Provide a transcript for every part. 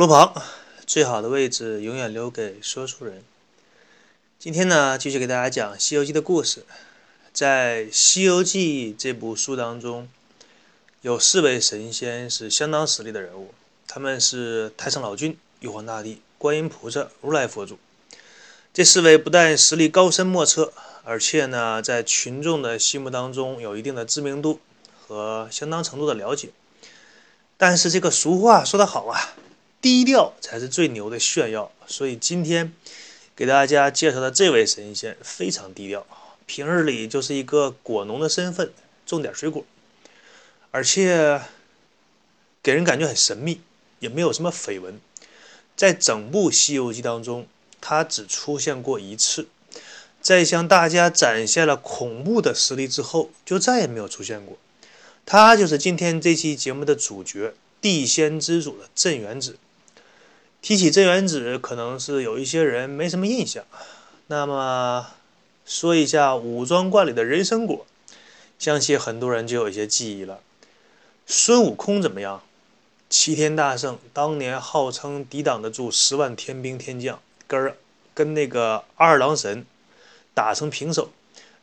路旁，最好的位置永远留给说书人。今天呢，继续给大家讲《西游记》的故事。在《西游记》这部书当中，有四位神仙是相当实力的人物，他们是太上老君、玉皇大帝、观音菩萨、如来佛祖。这四位不但实力高深莫测，而且呢，在群众的心目当中有一定的知名度和相当程度的了解。但是这个俗话说得好啊。低调才是最牛的炫耀，所以今天给大家介绍的这位神仙非常低调，平日里就是一个果农的身份，种点水果，而且给人感觉很神秘，也没有什么绯闻。在整部《西游记》当中，他只出现过一次，在向大家展现了恐怖的实力之后，就再也没有出现过。他就是今天这期节目的主角，地仙之主的镇元子。提起镇元子，可能是有一些人没什么印象。那么说一下武装观里的人参果，相信很多人就有一些记忆了。孙悟空怎么样？齐天大圣当年号称抵挡得住十万天兵天将，跟跟那个二郎神打成平手，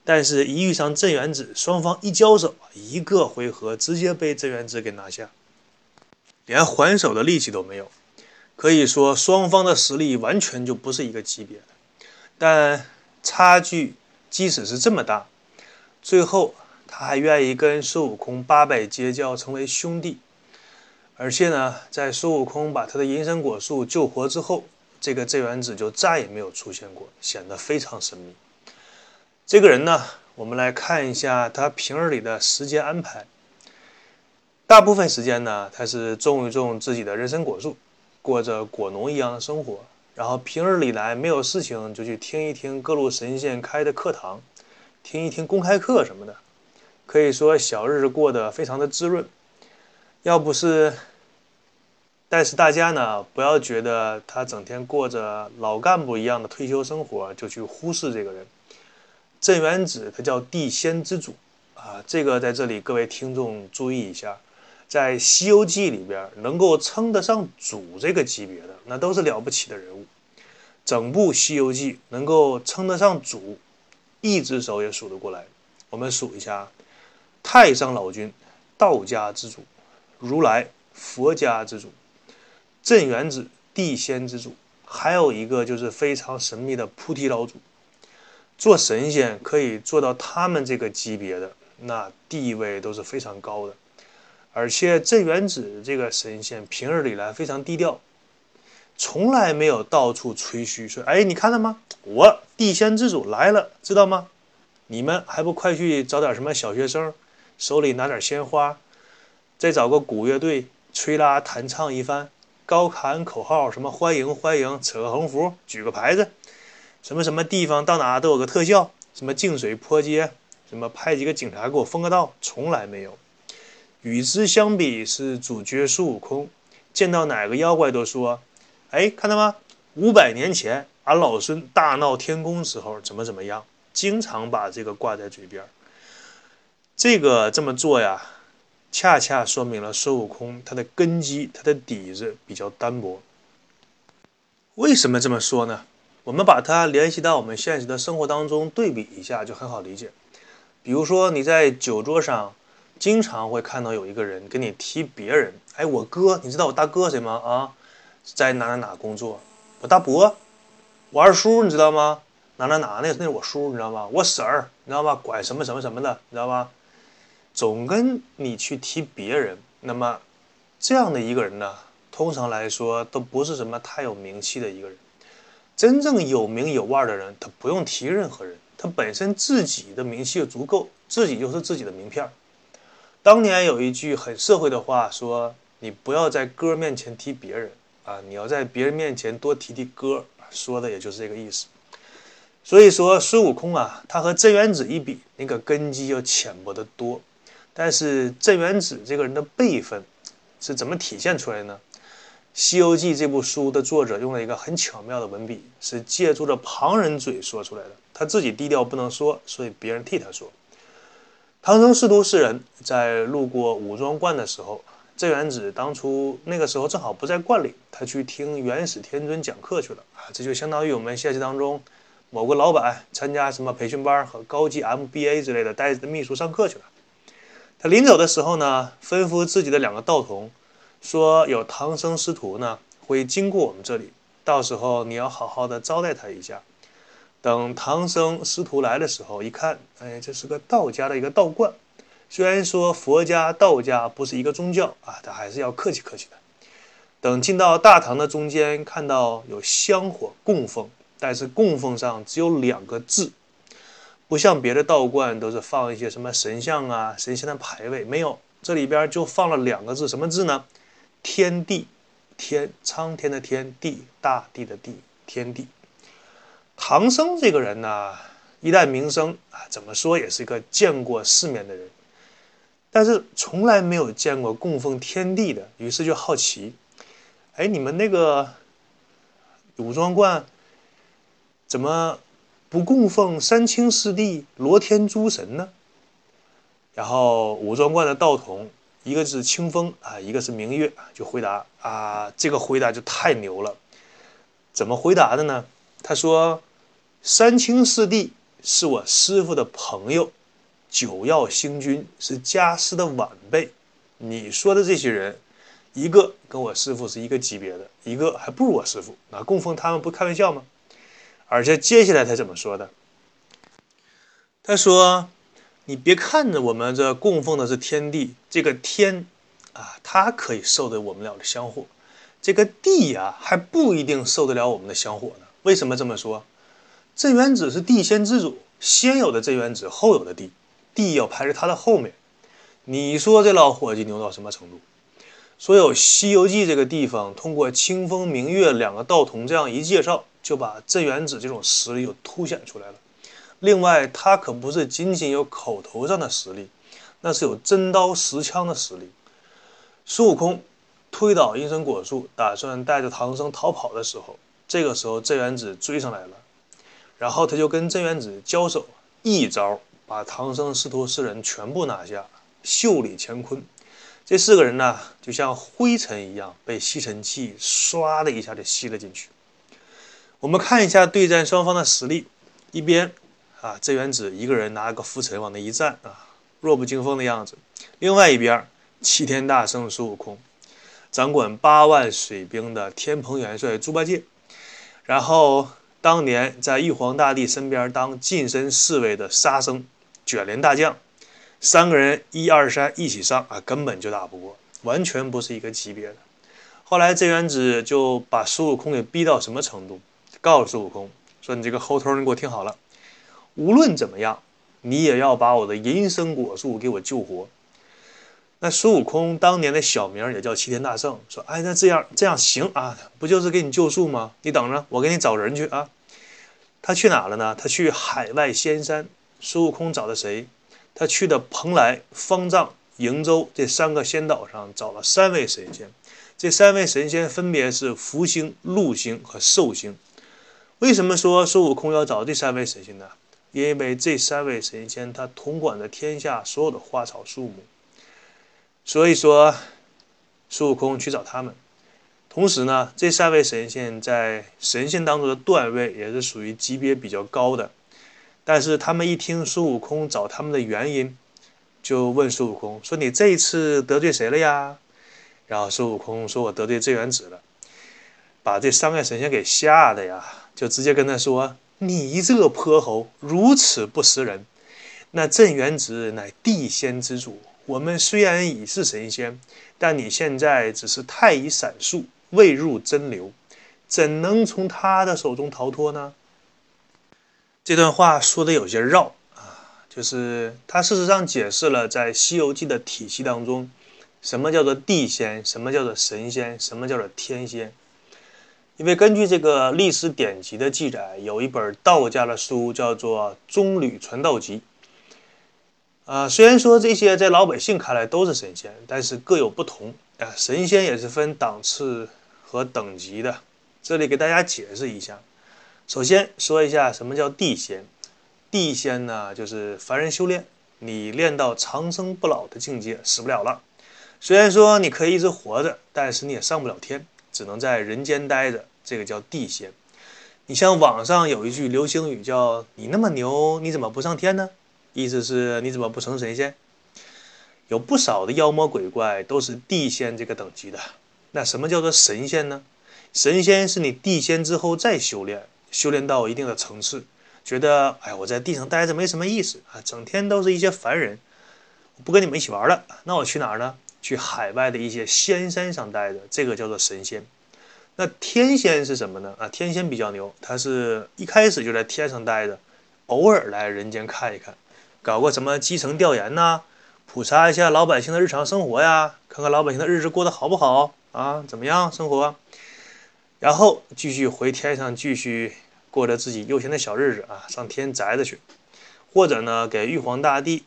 但是一遇上镇元子，双方一交手，一个回合直接被镇元子给拿下，连还手的力气都没有。可以说，双方的实力完全就不是一个级别的。但差距即使是这么大，最后他还愿意跟孙悟空八拜结交，成为兄弟。而且呢，在孙悟空把他的银参果树救活之后，这个镇元子就再也没有出现过，显得非常神秘。这个人呢，我们来看一下他平日里的时间安排。大部分时间呢，他是种一种自己的人参果树。过着果农一样的生活，然后平日里来没有事情就去听一听各路神仙开的课堂，听一听公开课什么的，可以说小日子过得非常的滋润。要不是，但是大家呢不要觉得他整天过着老干部一样的退休生活就去忽视这个人。镇元子他叫地仙之主啊，这个在这里各位听众注意一下。在《西游记》里边，能够称得上主这个级别的，那都是了不起的人物。整部《西游记》能够称得上主，一只手也数得过来。我们数一下：太上老君，道家之主；如来，佛家之主；镇元子，地仙之主；还有一个就是非常神秘的菩提老祖。做神仙可以做到他们这个级别的，那地位都是非常高的。而且镇元子这个神仙平日里来非常低调，从来没有到处吹嘘说：“哎，你看到吗？我地仙之主来了，知道吗？你们还不快去找点什么小学生，手里拿点鲜花，再找个鼓乐队吹拉弹唱一番，高喊口号，什么欢迎欢迎，扯个横幅，举个牌子，什么什么地方到哪都有个特效，什么净水泼街，什么派几个警察给我封个道，从来没有。”与之相比，是主角孙悟空，见到哪个妖怪都说：“哎，看到吗？五百年前，俺老孙大闹天宫时候怎么怎么样？”经常把这个挂在嘴边。这个这么做呀，恰恰说明了孙悟空他的根基、他的底子比较单薄。为什么这么说呢？我们把它联系到我们现实的生活当中对比一下，就很好理解。比如说你在酒桌上。经常会看到有一个人跟你提别人，哎，我哥，你知道我大哥谁吗？啊，在哪哪哪工作？我大伯，我二叔，你知道吗？哪哪哪，那那是我叔，你知道吗？我婶儿，你知道吗？管什么什么什么的，你知道吗？总跟你去提别人，那么这样的一个人呢，通常来说都不是什么太有名气的一个人。真正有名有腕的人，他不用提任何人，他本身自己的名气就足够，自己就是自己的名片儿。当年有一句很社会的话，说你不要在哥面前提别人啊，你要在别人面前多提提哥，说的也就是这个意思。所以说孙悟空啊，他和镇元子一比，那个根基要浅薄得多。但是镇元子这个人的辈分是怎么体现出来呢？《西游记》这部书的作者用了一个很巧妙的文笔，是借助着旁人嘴说出来的。他自己低调不能说，所以别人替他说。唐僧师徒四人在路过武装观的时候，镇元子当初那个时候正好不在观里，他去听元始天尊讲课去了啊，这就相当于我们现实当中某个老板参加什么培训班和高级 MBA 之类的，带着秘书上课去了。他临走的时候呢，吩咐自己的两个道童说：“有唐僧师徒呢会经过我们这里，到时候你要好好的招待他一下。”等唐僧师徒来的时候，一看，哎，这是个道家的一个道观。虽然说佛家、道家不是一个宗教啊，但还是要客气客气的。等进到大堂的中间，看到有香火供奉，但是供奉上只有两个字，不像别的道观都是放一些什么神像啊、神仙的牌位，没有，这里边就放了两个字，什么字呢？天地，天，苍天的天，地，大地的地，天地。唐僧这个人呢，一代名声啊，怎么说也是一个见过世面的人。但是从来没有见过供奉天地的，于是就好奇，哎，你们那个武装观怎么不供奉三清四帝、罗天诸神呢？然后武装观的道童，一个是清风啊，一个是明月，就回答啊，这个回答就太牛了。怎么回答的呢？他说，三清四帝是我师傅的朋友。九曜星君是家师的晚辈，你说的这些人，一个跟我师傅是一个级别的，一个还不如我师傅，那供奉他们不开玩笑吗？而且接下来他怎么说的？他说：“你别看着我们这供奉的是天地，这个天啊，它可以受得我们了的香火，这个地呀，还不一定受得了我们的香火呢。为什么这么说？镇元子是地仙之主，先有的镇元子，后有的地。”地要排在他的后面，你说这老伙计牛到什么程度？所有《西游记》这个地方，通过清风明月两个道童这样一介绍，就把镇元子这种实力又凸显出来了。另外，他可不是仅仅有口头上的实力，那是有真刀实枪的实力。孙悟空推倒阴神果树，打算带着唐僧逃跑的时候，这个时候镇元子追上来了，然后他就跟镇元子交手，一招。把唐僧师徒四人全部拿下，袖里乾坤。这四个人呢，就像灰尘一样，被吸尘器唰的一下就吸了进去。我们看一下对战双方的实力，一边啊，镇元子一个人拿个拂尘往那一站啊，弱不禁风的样子；另外一边，齐天大圣孙悟空，掌管八万水兵的天蓬元帅猪八戒，然后当年在玉皇大帝身边当近身侍卫的沙僧。卷帘大将，三个人一二三一起上啊，根本就打不过，完全不是一个级别的。后来镇元子就把孙悟空给逼到什么程度？告诉孙悟空说：“你这个猴头，你给我听好了，无论怎么样，你也要把我的银生果树给我救活。”那孙悟空当年的小名也叫齐天大圣，说：“哎，那这样这样行啊，不就是给你救树吗？你等着，我给你找人去啊。”他去哪了呢？他去海外仙山。孙悟空找的谁？他去的蓬莱、方丈、瀛洲这三个仙岛上找了三位神仙。这三位神仙分别是福星、禄星和寿星。为什么说孙悟空要找这三位神仙呢？因为这三位神仙他统管着天下所有的花草树木。所以说，孙悟空去找他们。同时呢，这三位神仙在神仙当中的段位也是属于级别比较高的。但是他们一听孙悟空找他们的原因，就问孙悟空说：“你这一次得罪谁了呀？”然后孙悟空说：“我得罪镇元子了。”把这三位神仙给吓得呀，就直接跟他说：“你这泼猴，如此不识人！那镇元子乃地仙之主，我们虽然已是神仙，但你现在只是太乙闪烁，未入真流，怎能从他的手中逃脱呢？”这段话说的有些绕啊，就是他事实上解释了在《西游记》的体系当中，什么叫做地仙，什么叫做神仙，什么叫做天仙。因为根据这个历史典籍的记载，有一本道家的书叫做《中吕传道集》。啊，虽然说这些在老百姓看来都是神仙，但是各有不同啊。神仙也是分档次和等级的，这里给大家解释一下。首先说一下什么叫地仙。地仙呢，就是凡人修炼，你练到长生不老的境界，死不了了。虽然说你可以一直活着，但是你也上不了天，只能在人间待着，这个叫地仙。你像网上有一句流行语叫“你那么牛，你怎么不上天呢？”意思是你怎么不成神仙？有不少的妖魔鬼怪都是地仙这个等级的。那什么叫做神仙呢？神仙是你地仙之后再修炼，修炼到一定的层次，觉得哎，我在地上待着没什么意思啊，整天都是一些凡人，不跟你们一起玩了。那我去哪儿呢？去海外的一些仙山上待着，这个叫做神仙。那天仙是什么呢？啊，天仙比较牛，他是一开始就在天上待着，偶尔来人间看一看。搞个什么基层调研呐，普查一下老百姓的日常生活呀，看看老百姓的日子过得好不好啊，怎么样生活？然后继续回天上继续过着自己悠闲的小日子啊，上天宅着去，或者呢，给玉皇大帝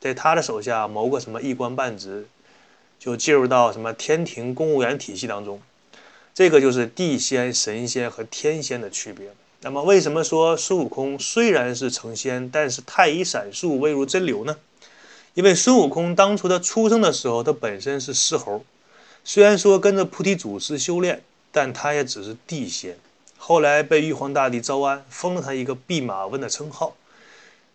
在他的手下谋个什么一官半职，就进入到什么天庭公务员体系当中。这个就是地仙、神仙和天仙的区别。那么，为什么说孙悟空虽然是成仙，但是太乙闪术未入真流呢？因为孙悟空当初他出生的时候，他本身是狮猴，虽然说跟着菩提祖师修炼，但他也只是地仙。后来被玉皇大帝招安，封了他一个弼马温的称号。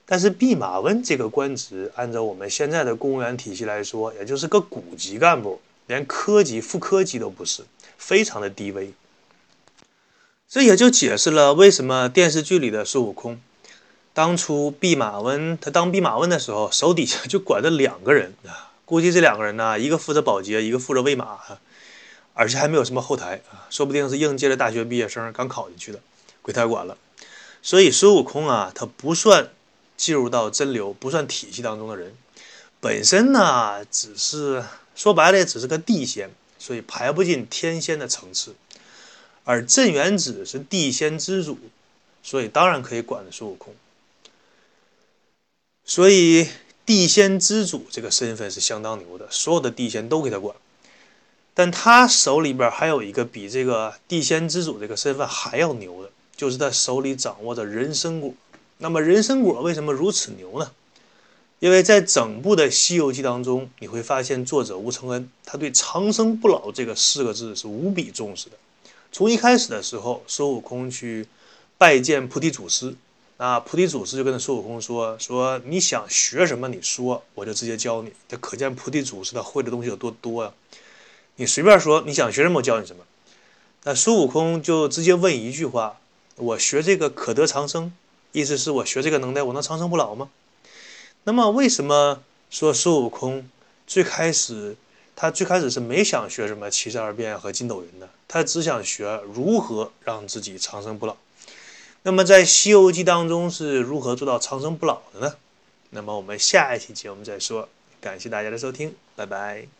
但是弼马温这个官职，按照我们现在的公务员体系来说，也就是个股级干部，连科级、副科级都不是，非常的低微。这也就解释了为什么电视剧里的孙悟空，当初弼马温他当弼马温的时候，手底下就管着两个人啊。估计这两个人呢，一个负责保洁，一个负责喂马，而且还没有什么后台啊，说不定是应届的大学毕业生刚考进去的，归他管了。所以孙悟空啊，他不算进入到真流，不算体系当中的人，本身呢，只是说白了，也只是个地仙，所以排不进天仙的层次。而镇元子是地仙之主，所以当然可以管孙悟空。所以地仙之主这个身份是相当牛的，所有的地仙都给他管。但他手里边还有一个比这个地仙之主这个身份还要牛的，就是他手里掌握着人参果。那么人参果为什么如此牛呢？因为在整部的《西游记》当中，你会发现作者吴承恩他对长生不老这个四个字是无比重视的。从一开始的时候，孙悟空去拜见菩提祖师，那，菩提祖师就跟孙悟空说：“说你想学什么，你说，我就直接教你。”这可见菩提祖师他会的东西有多多呀！你随便说你想学什么，我教你什么。那孙悟空就直接问一句话：“我学这个可得长生？意思是我学这个能耐，我能长生不老吗？”那么为什么说孙悟空最开始？他最开始是没想学什么七十二变和筋斗云的，他只想学如何让自己长生不老。那么在《西游记》当中是如何做到长生不老的呢？那么我们下一期节目再说。感谢大家的收听，拜拜。